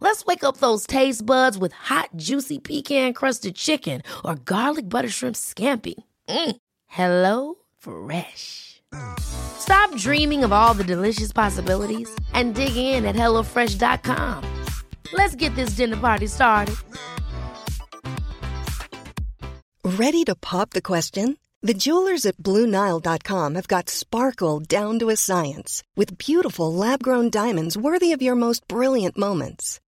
Let's wake up those taste buds with hot, juicy pecan crusted chicken or garlic butter shrimp scampi. Mm. Hello Fresh. Stop dreaming of all the delicious possibilities and dig in at HelloFresh.com. Let's get this dinner party started. Ready to pop the question? The jewelers at BlueNile.com have got sparkle down to a science with beautiful lab grown diamonds worthy of your most brilliant moments.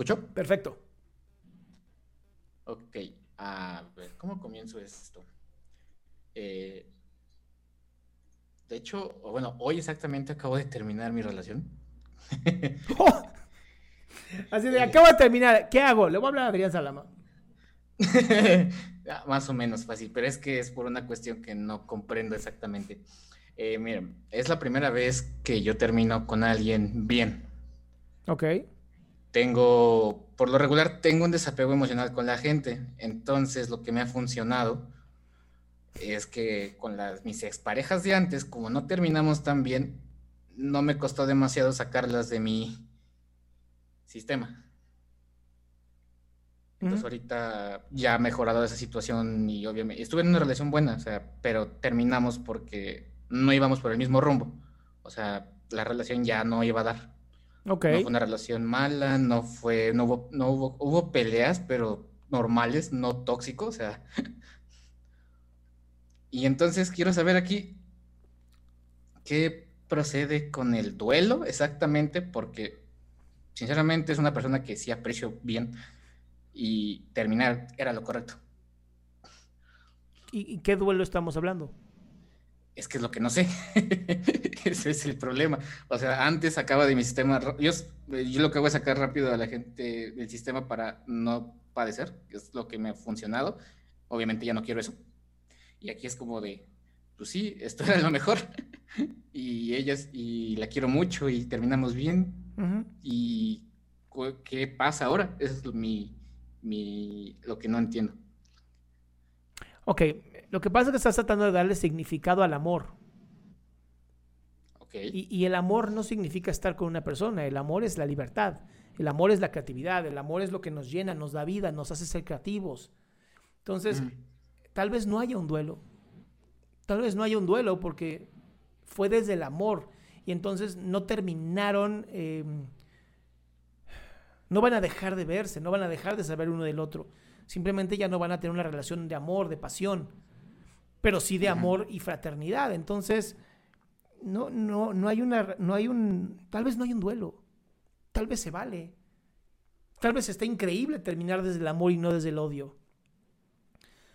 escuchó? Perfecto. Ok. A ver, ¿cómo comienzo esto? Eh, de hecho, bueno, hoy exactamente acabo de terminar mi relación. Oh. Así de, acabo de terminar. ¿Qué hago? Le voy a hablar a Adrián Salama. Más o menos fácil, pero es que es por una cuestión que no comprendo exactamente. Eh, miren, es la primera vez que yo termino con alguien bien. Ok. Tengo, por lo regular, tengo un desapego emocional con la gente. Entonces, lo que me ha funcionado es que con las, mis exparejas de antes, como no terminamos tan bien, no me costó demasiado sacarlas de mi sistema. Entonces, ahorita ya ha mejorado esa situación y obviamente estuve en una relación buena, o sea, pero terminamos porque no íbamos por el mismo rumbo. O sea, la relación ya no iba a dar. Ok. No fue una relación mala, no fue, no hubo, no hubo, hubo peleas, pero normales, no tóxicos, o sea. Y entonces quiero saber aquí qué procede con el duelo exactamente, porque sinceramente es una persona que sí aprecio bien y terminar era lo correcto. ¿Y, y qué duelo estamos hablando? Es que es lo que no sé. Ese es el problema. O sea, antes sacaba de mi sistema. Yo, yo lo que hago es sacar rápido a la gente del sistema para no padecer, que es lo que me ha funcionado. Obviamente ya no quiero eso. Y aquí es como de, pues sí, esto era lo mejor. Y ellas, y la quiero mucho y terminamos bien. ¿Y qué pasa ahora? Eso es mi, mi, lo que no entiendo. Ok. Lo que pasa es que estás tratando de darle significado al amor. Y, y el amor no significa estar con una persona. El amor es la libertad. El amor es la creatividad. El amor es lo que nos llena, nos da vida, nos hace ser creativos. Entonces, Ujú. tal vez no haya un duelo. Tal vez no haya un duelo porque fue desde el amor. Y entonces no terminaron, eh, no van a dejar de verse, no van a dejar de saber uno del otro. Simplemente ya no van a tener una relación de amor, de pasión, pero sí de amor y fraternidad. Entonces, no, no, no hay una, no hay un, tal vez no hay un duelo. Tal vez se vale. Tal vez está increíble terminar desde el amor y no desde el odio.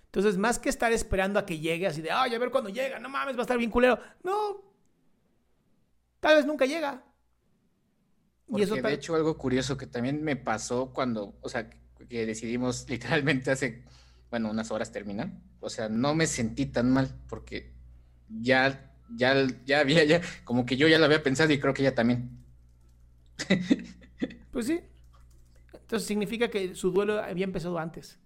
Entonces, más que estar esperando a que llegue así de, ay, a ver cuándo llega, no mames, va a estar bien culero. No. Tal vez nunca llega. Y Porque eso de hecho algo curioso que también me pasó cuando, o sea, que decidimos literalmente hace, bueno, unas horas terminan. O sea, no me sentí tan mal porque ya, ya, ya había, ya, como que yo ya lo había pensado y creo que ella también. Pues sí. Entonces significa que su duelo había empezado antes.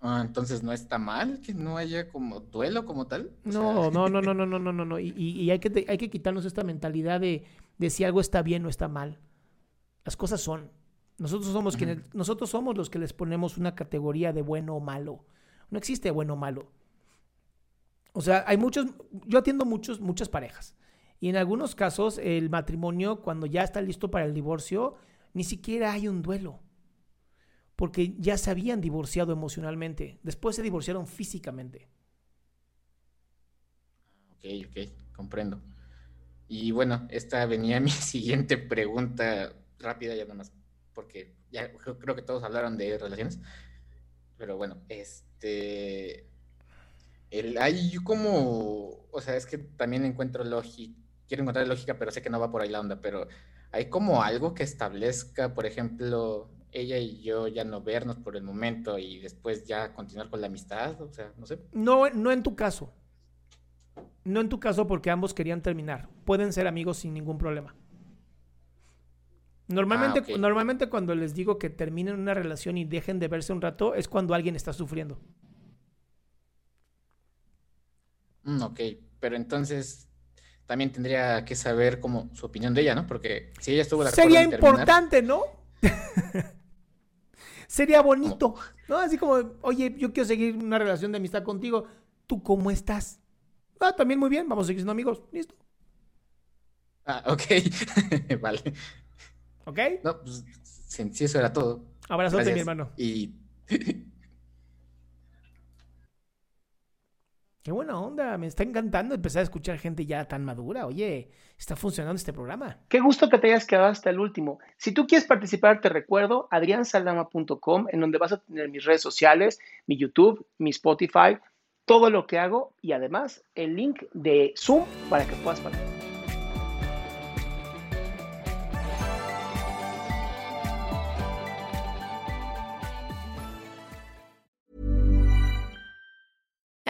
Ah, entonces no está mal que no haya como duelo como tal. No, no, no, no, no, no, no, no, no. Y, y hay, que, hay que quitarnos esta mentalidad de, de si algo está bien o está mal. Las cosas son. Nosotros somos quienes, nosotros somos los que les ponemos una categoría de bueno o malo. No existe bueno o malo. O sea, hay muchos, yo atiendo muchos, muchas parejas. Y en algunos casos, el matrimonio, cuando ya está listo para el divorcio, ni siquiera hay un duelo. Porque ya se habían divorciado emocionalmente. Después se divorciaron físicamente. Ok, ok, comprendo. Y bueno, esta venía mi siguiente pregunta rápida, ya nada más, porque ya creo que todos hablaron de relaciones. Pero bueno, este. Hay como. O sea, es que también encuentro lógica. Quiero encontrar lógica, pero sé que no va por ahí la onda. Pero hay como algo que establezca, por ejemplo, ella y yo ya no vernos por el momento y después ya continuar con la amistad. O sea, no sé. No, no en tu caso. No en tu caso porque ambos querían terminar. Pueden ser amigos sin ningún problema. Normalmente, Ah, normalmente cuando les digo que terminen una relación y dejen de verse un rato es cuando alguien está sufriendo. Mm, ok, pero entonces también tendría que saber como su opinión de ella, ¿no? Porque si ella estuvo de acuerdo Sería en terminar- importante, ¿no? Sería bonito, ¿no? Así como, oye, yo quiero seguir una relación de amistad contigo. ¿Tú cómo estás? Ah, también muy bien, vamos a seguir siendo amigos. Listo. Ah, ok, vale. ¿Ok? No, pues si, si eso era todo. Abrazote, mi hermano. Y Qué buena onda, me está encantando empezar a escuchar gente ya tan madura. Oye, está funcionando este programa. Qué gusto que te hayas quedado hasta el último. Si tú quieres participar, te recuerdo adriansaldama.com, en donde vas a tener mis redes sociales, mi YouTube, mi Spotify, todo lo que hago y además el link de Zoom para que puedas participar.